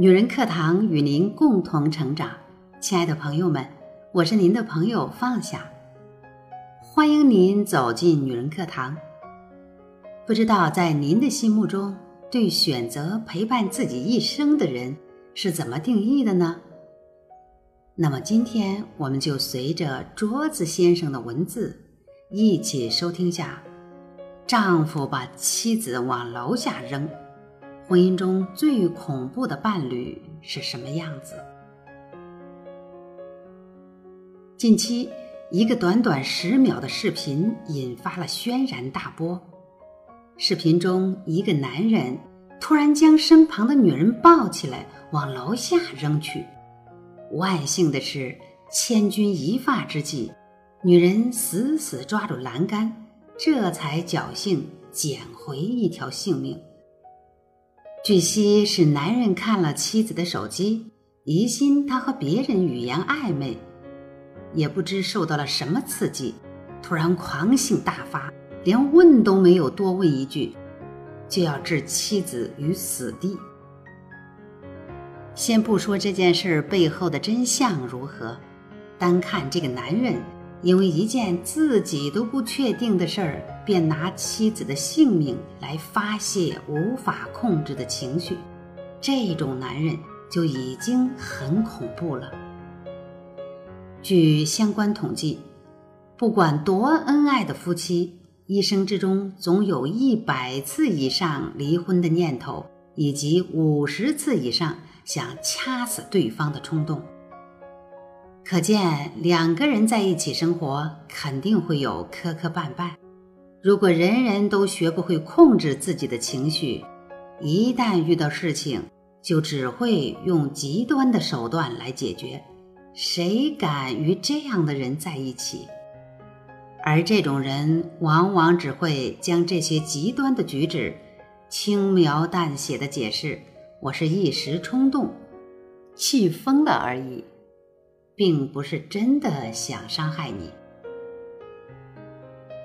女人课堂与您共同成长，亲爱的朋友们，我是您的朋友放下，欢迎您走进女人课堂。不知道在您的心目中，对选择陪伴自己一生的人是怎么定义的呢？那么今天我们就随着桌子先生的文字，一起收听下：丈夫把妻子往楼下扔。婚姻中最恐怖的伴侣是什么样子？近期，一个短短十秒的视频引发了轩然大波。视频中，一个男人突然将身旁的女人抱起来往楼下扔去。万幸的是，千钧一发之际，女人死死抓住栏杆，这才侥幸捡回一条性命。据悉是男人看了妻子的手机，疑心她和别人语言暧昧，也不知受到了什么刺激，突然狂性大发，连问都没有多问一句，就要置妻子于死地。先不说这件事背后的真相如何，单看这个男人。因为一件自己都不确定的事儿，便拿妻子的性命来发泄无法控制的情绪，这种男人就已经很恐怖了。据相关统计，不管多恩爱的夫妻，一生之中总有一百次以上离婚的念头，以及五十次以上想掐死对方的冲动。可见，两个人在一起生活肯定会有磕磕绊绊。如果人人都学不会控制自己的情绪，一旦遇到事情，就只会用极端的手段来解决。谁敢与这样的人在一起？而这种人往往只会将这些极端的举止轻描淡写的解释：“我是一时冲动，气疯了而已。”并不是真的想伤害你。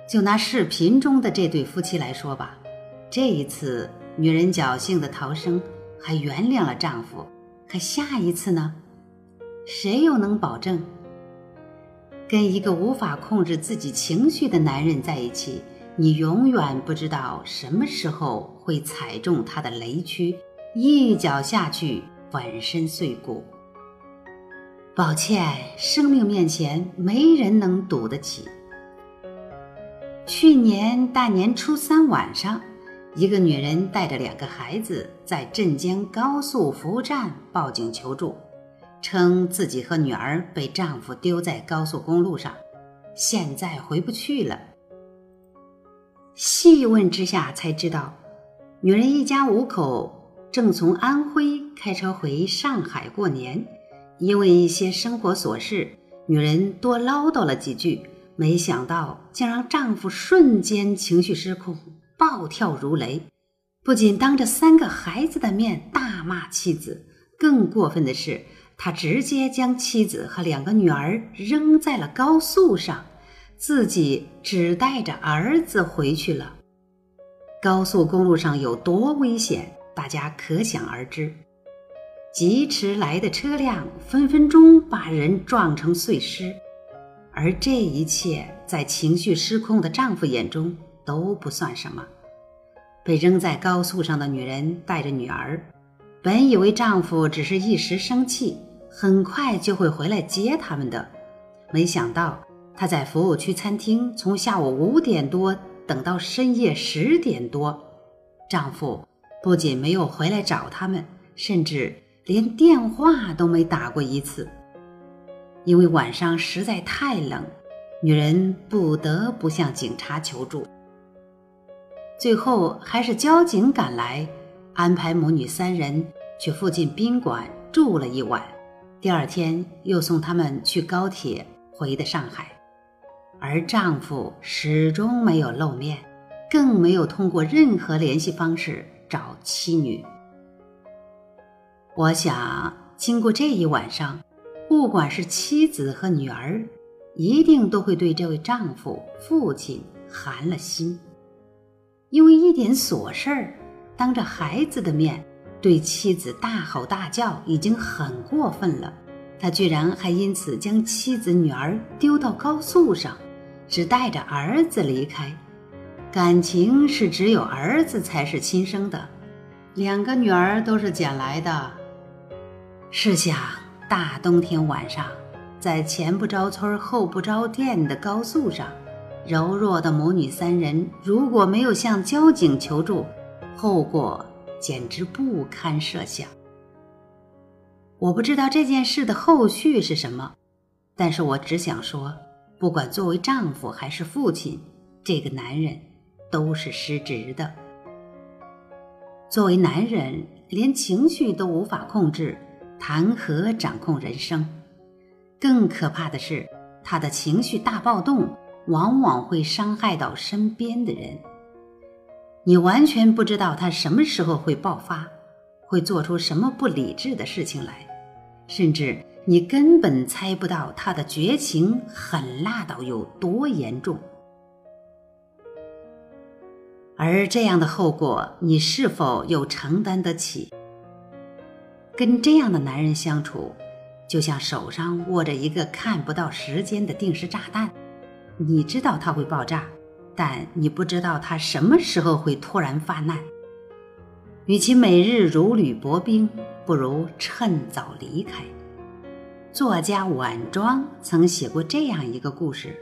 就拿视频中的这对夫妻来说吧，这一次女人侥幸的逃生，还原谅了丈夫。可下一次呢？谁又能保证？跟一个无法控制自己情绪的男人在一起，你永远不知道什么时候会踩中他的雷区，一脚下去粉身碎骨。抱歉，生命面前没人能赌得起。去年大年初三晚上，一个女人带着两个孩子在镇江高速服务站报警求助，称自己和女儿被丈夫丢在高速公路上，现在回不去了。细问之下才知道，女人一家五口正从安徽开车回上海过年。因为一些生活琐事，女人多唠叨了几句，没想到竟让丈夫瞬间情绪失控，暴跳如雷。不仅当着三个孩子的面大骂妻子，更过分的是，他直接将妻子和两个女儿扔在了高速上，自己只带着儿子回去了。高速公路上有多危险，大家可想而知。疾驰来的车辆分分钟把人撞成碎尸，而这一切在情绪失控的丈夫眼中都不算什么。被扔在高速上的女人带着女儿，本以为丈夫只是一时生气，很快就会回来接他们的，没想到他在服务区餐厅从下午五点多等到深夜十点多，丈夫不仅没有回来找他们，甚至。连电话都没打过一次，因为晚上实在太冷，女人不得不向警察求助。最后还是交警赶来，安排母女三人去附近宾馆住了一晚，第二天又送他们去高铁回的上海。而丈夫始终没有露面，更没有通过任何联系方式找妻女。我想，经过这一晚上，不管是妻子和女儿，一定都会对这位丈夫、父亲寒了心，因为一点琐事儿，当着孩子的面，对妻子大吼大叫已经很过分了，他居然还因此将妻子女儿丢到高速上，只带着儿子离开。感情是只有儿子才是亲生的，两个女儿都是捡来的。试想，大冬天晚上，在前不着村后不着店的高速上，柔弱的母女三人如果没有向交警求助，后果简直不堪设想。我不知道这件事的后续是什么，但是我只想说，不管作为丈夫还是父亲，这个男人。都是失职的。作为男人，连情绪都无法控制，谈何掌控人生？更可怕的是，他的情绪大暴动，往往会伤害到身边的人。你完全不知道他什么时候会爆发，会做出什么不理智的事情来，甚至你根本猜不到他的绝情狠辣到有多严重。而这样的后果，你是否又承担得起？跟这样的男人相处，就像手上握着一个看不到时间的定时炸弹，你知道他会爆炸，但你不知道他什么时候会突然发难。与其每日如履薄冰，不如趁早离开。作家晚庄曾写过这样一个故事：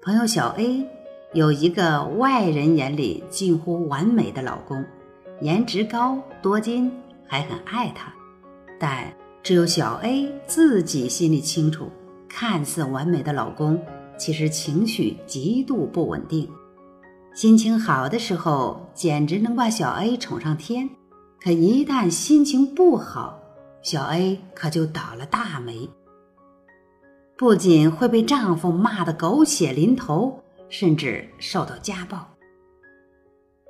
朋友小 A。有一个外人眼里近乎完美的老公，颜值高、多金，还很爱她。但只有小 A 自己心里清楚，看似完美的老公，其实情绪极度不稳定。心情好的时候，简直能把小 A 宠上天；可一旦心情不好，小 A 可就倒了大霉，不仅会被丈夫骂得狗血淋头。甚至受到家暴。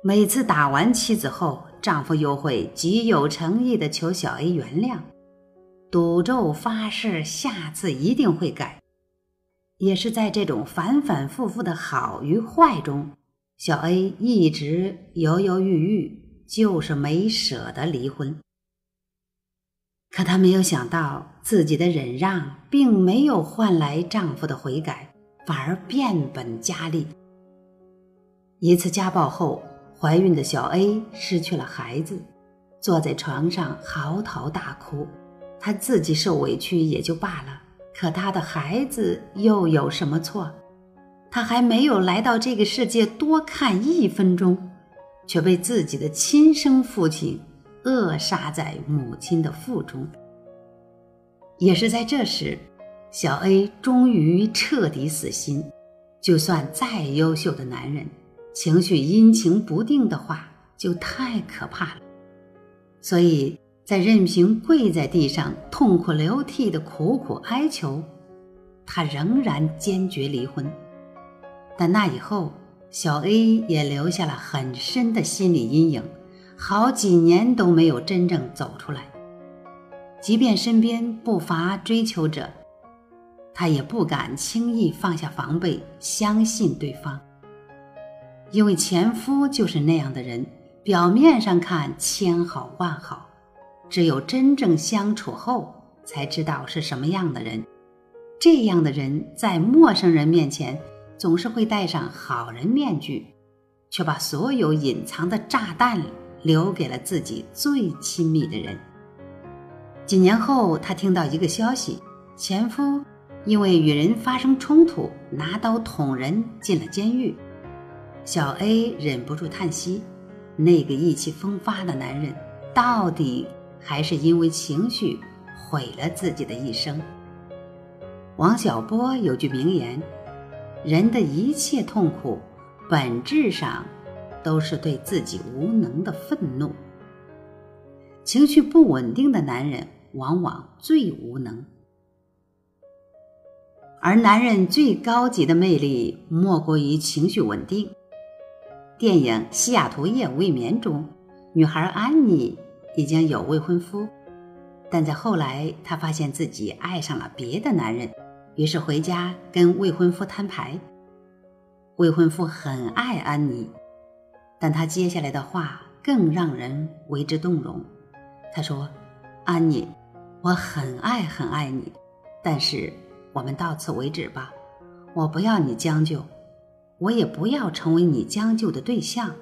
每次打完妻子后，丈夫又会极有诚意地求小 A 原谅，赌咒发誓下次一定会改。也是在这种反反复复的好与坏中，小 A 一直犹犹豫豫，就是没舍得离婚。可她没有想到，自己的忍让并没有换来丈夫的悔改。反而变本加厉。一次家暴后，怀孕的小 A 失去了孩子，坐在床上嚎啕大哭。她自己受委屈也就罢了，可她的孩子又有什么错？她还没有来到这个世界多看一分钟，却被自己的亲生父亲扼杀在母亲的腹中。也是在这时。小 A 终于彻底死心，就算再优秀的男人，情绪阴晴不定的话，就太可怕了。所以在任凭跪在地上痛哭流涕的苦苦哀求，他仍然坚决离婚。但那以后，小 A 也留下了很深的心理阴影，好几年都没有真正走出来。即便身边不乏追求者。他也不敢轻易放下防备，相信对方，因为前夫就是那样的人。表面上看千好万好，只有真正相处后，才知道是什么样的人。这样的人在陌生人面前总是会戴上好人面具，却把所有隐藏的炸弹留给了自己最亲密的人。几年后，她听到一个消息，前夫。因为与人发生冲突，拿刀捅人进了监狱，小 A 忍不住叹息：那个意气风发的男人，到底还是因为情绪毁了自己的一生。王小波有句名言：人的一切痛苦，本质上都是对自己无能的愤怒。情绪不稳定的男人，往往最无能。而男人最高级的魅力，莫过于情绪稳定。电影《西雅图夜未眠》中，女孩安妮已经有未婚夫，但在后来，她发现自己爱上了别的男人，于是回家跟未婚夫摊牌。未婚夫很爱安妮，但他接下来的话更让人为之动容。他说：“安妮，我很爱很爱你，但是我们到此为止吧。我不要你将就，我也不要成为你将就的对象。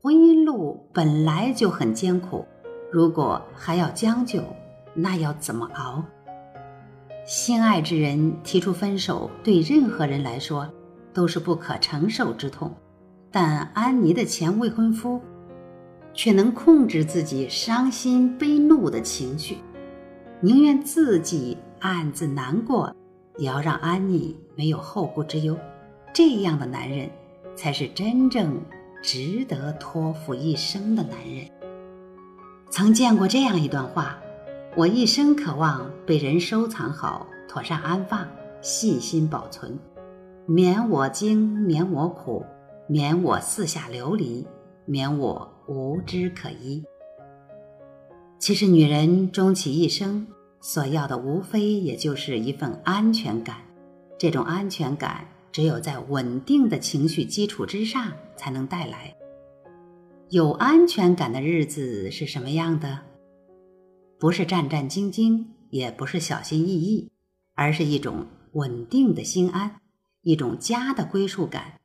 婚姻路本来就很艰苦，如果还要将就，那要怎么熬？心爱之人提出分手，对任何人来说都是不可承受之痛，但安妮的前未婚夫。”却能控制自己伤心悲怒的情绪，宁愿自己暗自难过，也要让安妮没有后顾之忧。这样的男人，才是真正值得托付一生的男人。曾见过这样一段话：我一生渴望被人收藏好，妥善安放，细心保存，免我惊，免我苦，免我四下流离。免我无枝可依。其实，女人终其一生所要的，无非也就是一份安全感。这种安全感，只有在稳定的情绪基础之上才能带来。有安全感的日子是什么样的？不是战战兢兢，也不是小心翼翼，而是一种稳定的心安，一种家的归属感。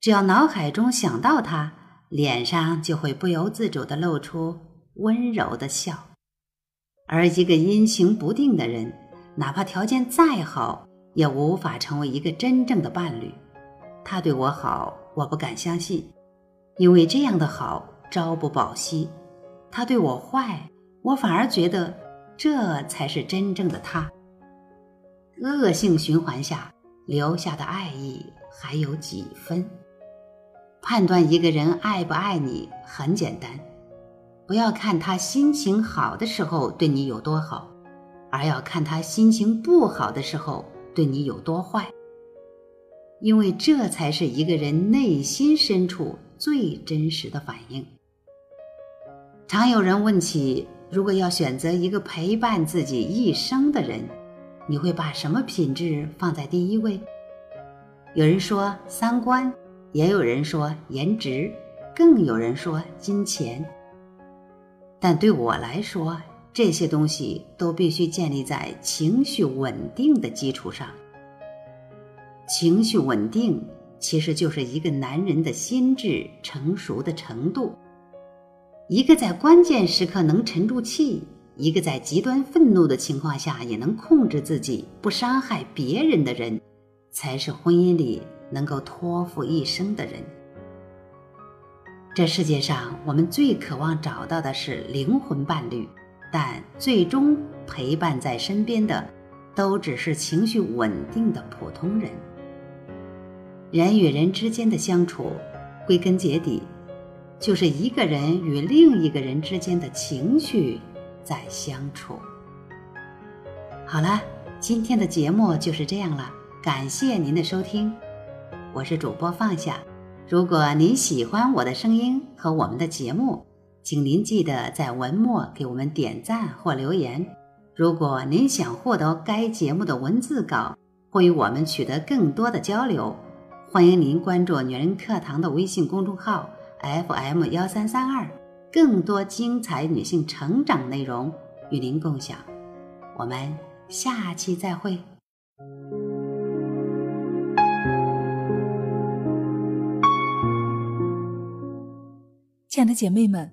只要脑海中想到他。脸上就会不由自主地露出温柔的笑，而一个阴晴不定的人，哪怕条件再好，也无法成为一个真正的伴侣。他对我好，我不敢相信，因为这样的好朝不保夕；他对我坏，我反而觉得这才是真正的他。恶性循环下留下的爱意还有几分？判断一个人爱不爱你很简单，不要看他心情好的时候对你有多好，而要看他心情不好的时候对你有多坏。因为这才是一个人内心深处最真实的反应。常有人问起，如果要选择一个陪伴自己一生的人，你会把什么品质放在第一位？有人说三观。也有人说颜值，更有人说金钱。但对我来说，这些东西都必须建立在情绪稳定的基础上。情绪稳定其实就是一个男人的心智成熟的程度。一个在关键时刻能沉住气，一个在极端愤怒的情况下也能控制自己不伤害别人的人，才是婚姻里。能够托付一生的人，这世界上我们最渴望找到的是灵魂伴侣，但最终陪伴在身边的，都只是情绪稳定的普通人。人与人之间的相处，归根结底，就是一个人与另一个人之间的情绪在相处。好了，今天的节目就是这样了，感谢您的收听。我是主播放下，如果您喜欢我的声音和我们的节目，请您记得在文末给我们点赞或留言。如果您想获得该节目的文字稿或与我们取得更多的交流，欢迎您关注“女人课堂”的微信公众号 FM 幺三三二，更多精彩女性成长内容与您共享。我们下期再会。亲爱的姐妹们，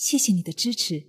谢谢你的支持。